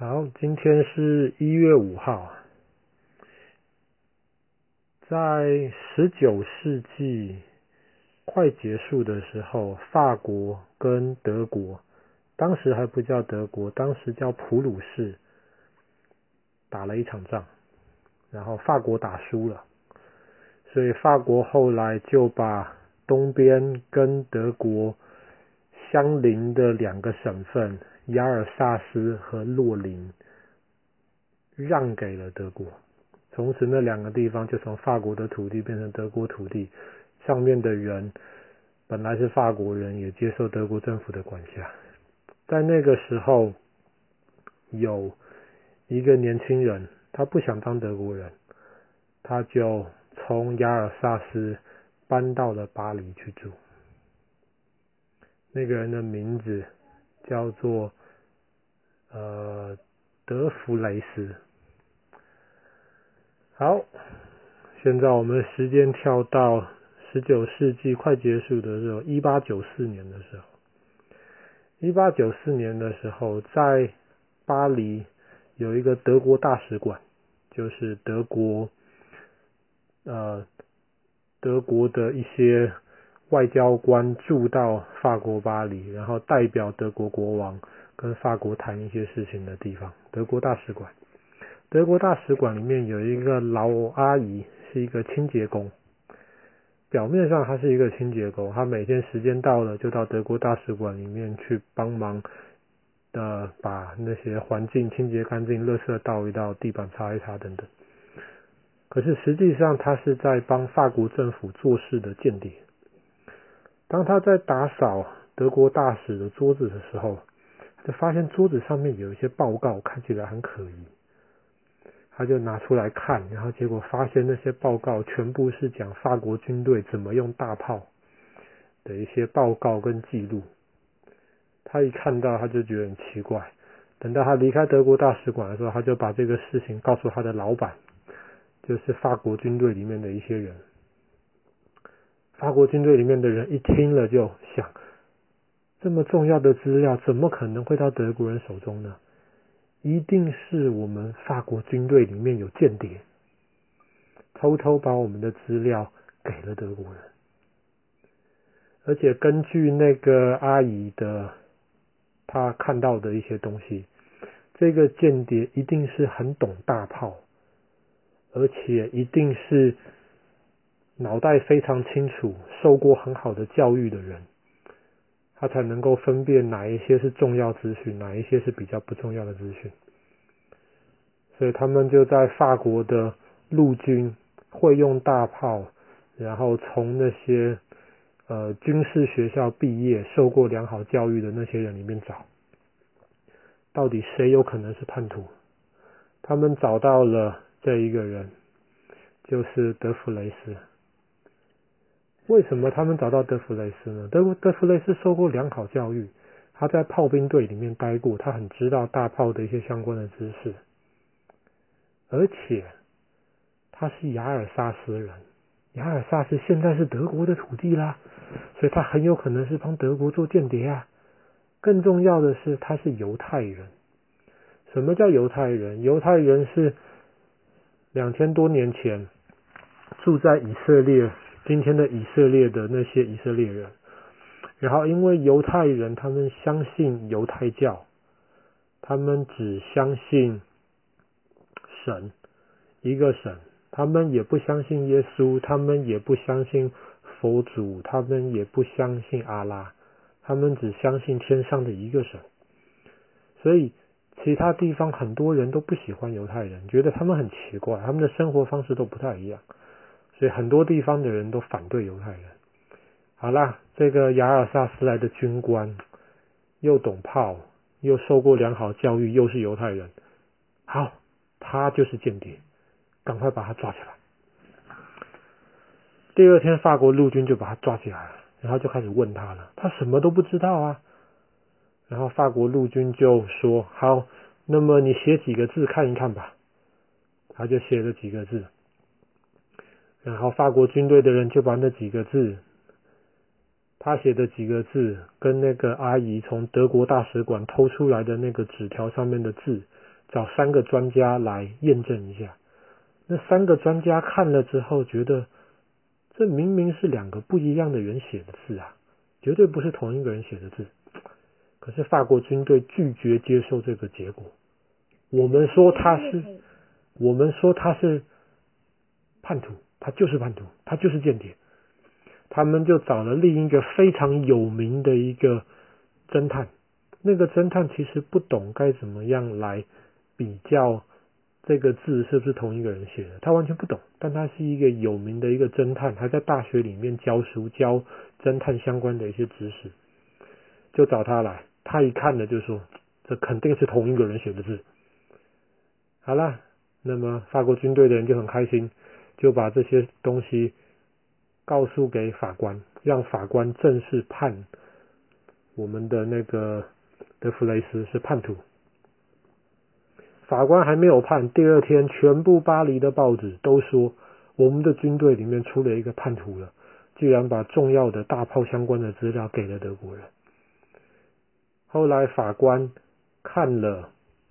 好，今天是一月五号，在十九世纪快结束的时候，法国跟德国，当时还不叫德国，当时叫普鲁士，打了一场仗，然后法国打输了，所以法国后来就把东边跟德国相邻的两个省份。雅尔萨斯和洛林让给了德国，从此那两个地方就从法国的土地变成德国土地，上面的人本来是法国人，也接受德国政府的管辖。在那个时候，有一个年轻人，他不想当德国人，他就从雅尔萨斯搬到了巴黎去住。那个人的名字叫做。呃，德弗雷斯。好，现在我们时间跳到十九世纪快结束的时候，一八九四年的时候，一八九四年的时候，在巴黎有一个德国大使馆，就是德国，呃，德国的一些外交官驻到法国巴黎，然后代表德国国王。跟法国谈一些事情的地方，德国大使馆。德国大使馆里面有一个老阿姨，是一个清洁工。表面上她是一个清洁工，她每天时间到了就到德国大使馆里面去帮忙，的把那些环境清洁干净，垃圾倒一倒，地板擦一擦等等。可是实际上她是在帮法国政府做事的间谍。当她在打扫德国大使的桌子的时候，就发现桌子上面有一些报告，看起来很可疑。他就拿出来看，然后结果发现那些报告全部是讲法国军队怎么用大炮的一些报告跟记录。他一看到，他就觉得很奇怪。等到他离开德国大使馆的时候，他就把这个事情告诉他的老板，就是法国军队里面的一些人。法国军队里面的人一听了就想。这么重要的资料，怎么可能会到德国人手中呢？一定是我们法国军队里面有间谍，偷偷把我们的资料给了德国人。而且根据那个阿姨的，她看到的一些东西，这个间谍一定是很懂大炮，而且一定是脑袋非常清楚、受过很好的教育的人。他才能够分辨哪一些是重要资讯，哪一些是比较不重要的资讯。所以他们就在法国的陆军会用大炮，然后从那些呃军事学校毕业、受过良好教育的那些人里面找，到底谁有可能是叛徒？他们找到了这一个人，就是德弗雷斯。为什么他们找到德弗雷斯呢？德德弗雷斯受过良好教育，他在炮兵队里面待过，他很知道大炮的一些相关的知识，而且他是亚尔萨斯人，亚尔萨斯现在是德国的土地啦，所以他很有可能是帮德国做间谍啊。更重要的是，他是犹太人。什么叫犹太人？犹太人是两千多年前住在以色列。今天的以色列的那些以色列人，然后因为犹太人他们相信犹太教，他们只相信神一个神，他们也不相信耶稣，他们也不相信佛祖，他们也不相信阿拉，他们只相信天上的一个神。所以其他地方很多人都不喜欢犹太人，觉得他们很奇怪，他们的生活方式都不太一样。所以很多地方的人都反对犹太人。好啦，这个雅尔萨斯来的军官又懂炮，又受过良好教育，又是犹太人。好，他就是间谍，赶快把他抓起来。第二天，法国陆军就把他抓起来了，然后就开始问他了。他什么都不知道啊。然后法国陆军就说：“好，那么你写几个字看一看吧。”他就写了几个字。然后法国军队的人就把那几个字，他写的几个字，跟那个阿姨从德国大使馆偷出来的那个纸条上面的字找三个专家来验证一下。那三个专家看了之后，觉得这明明是两个不一样的人写的字啊，绝对不是同一个人写的字。可是法国军队拒绝接受这个结果。我们说他是，我们说他是叛徒，他就是叛徒，他就是间谍。他们就找了另一个非常有名的一个侦探，那个侦探其实不懂该怎么样来比较这个字是不是同一个人写的，他完全不懂。但他是一个有名的一个侦探，还在大学里面教书，教侦探相关的一些知识，就找他来。他一看呢，就说这肯定是同一个人写的字。好了，那么法国军队的人就很开心，就把这些东西告诉给法官，让法官正式判我们的那个德弗雷斯是叛徒。法官还没有判，第二天全部巴黎的报纸都说我们的军队里面出了一个叛徒了，居然把重要的大炮相关的资料给了德国人。后来法官看了。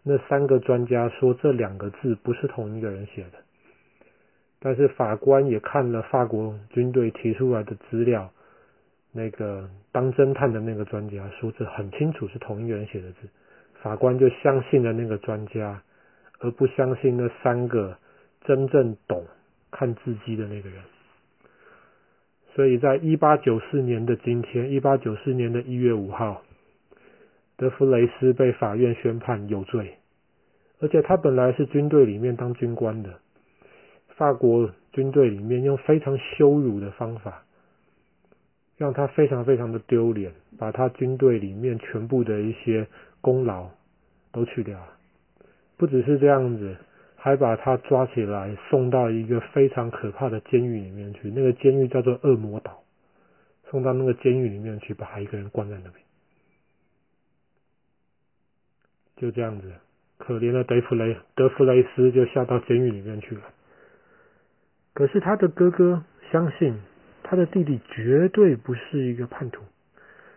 那三个专家说这两个字不是同一个人写的，但是法官也看了法国军队提出来的资料，那个当侦探的那个专家说这很清楚是同一个人写的字，法官就相信了那个专家，而不相信那三个真正懂看字迹的那个人。所以在一八九四年的今天，一八九四年的一月五号。德弗雷斯被法院宣判有罪，而且他本来是军队里面当军官的，法国军队里面用非常羞辱的方法，让他非常非常的丢脸，把他军队里面全部的一些功劳都去掉了。不只是这样子，还把他抓起来送到一个非常可怕的监狱里面去，那个监狱叫做恶魔岛，送到那个监狱里面去，把他一个人关在那边。就这样子，可怜的德弗雷德弗雷斯就下到监狱里面去了。可是他的哥哥相信他的弟弟绝对不是一个叛徒，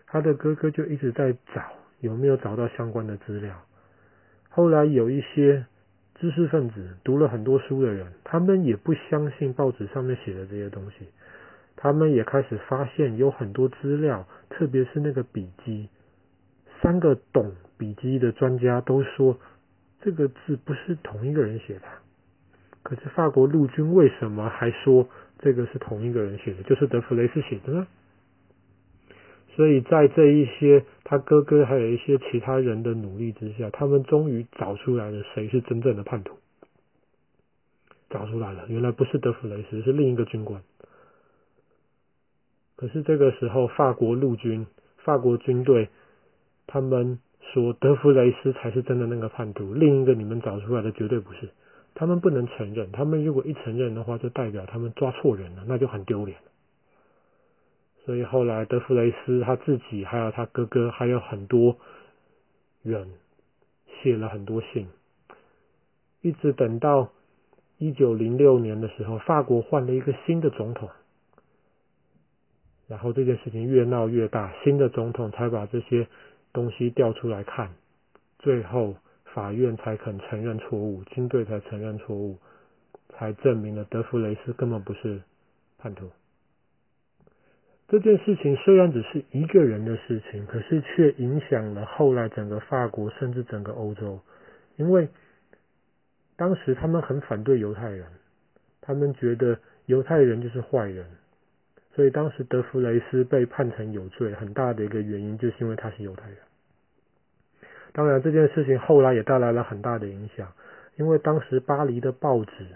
他的哥哥就一直在找有没有找到相关的资料。后来有一些知识分子读了很多书的人，他们也不相信报纸上面写的这些东西，他们也开始发现有很多资料，特别是那个笔记，三个懂。笔记的专家都说这个字不是同一个人写的，可是法国陆军为什么还说这个是同一个人写的，就是德弗雷斯写的呢？所以在这一些他哥哥还有一些其他人的努力之下，他们终于找出来了谁是真正的叛徒，找出来了，原来不是德弗雷斯，是另一个军官。可是这个时候，法国陆军、法国军队他们。说德弗雷斯才是真的那个叛徒，另一个你们找出来的绝对不是。他们不能承认，他们如果一承认的话，就代表他们抓错人了，那就很丢脸。所以后来德弗雷斯他自己，还有他哥哥，还有很多人写了很多信，一直等到一九零六年的时候，法国换了一个新的总统，然后这件事情越闹越大，新的总统才把这些。东西调出来看，最后法院才肯承认错误，军队才承认错误，才证明了德弗雷斯根本不是叛徒。这件事情虽然只是一个人的事情，可是却影响了后来整个法国，甚至整个欧洲。因为当时他们很反对犹太人，他们觉得犹太人就是坏人。所以当时德弗雷斯被判成有罪，很大的一个原因就是因为他是犹太人。当然，这件事情后来也带来了很大的影响，因为当时巴黎的报纸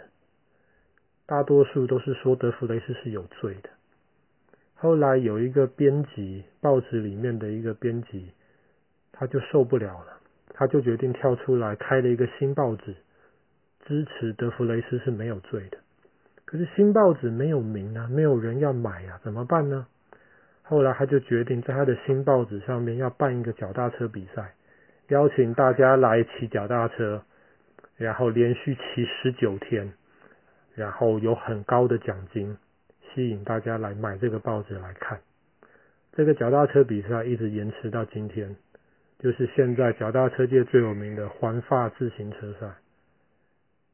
大多数都是说德弗雷斯是有罪的。后来有一个编辑，报纸里面的一个编辑，他就受不了了，他就决定跳出来开了一个新报纸，支持德弗雷斯是没有罪的。可是新报纸没有名啊，没有人要买啊，怎么办呢？后来他就决定在他的新报纸上面要办一个脚踏车比赛，邀请大家来骑脚踏车，然后连续骑十九天，然后有很高的奖金，吸引大家来买这个报纸来看。这个脚踏车比赛一直延迟到今天，就是现在脚踏车界最有名的环法自行车赛，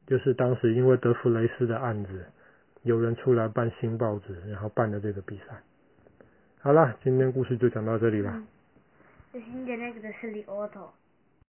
就是当时因为德弗雷斯的案子，有人出来办新报纸，然后办的这个比赛。好了，今天故事就讲到这里了。最新的那个的是李奥托。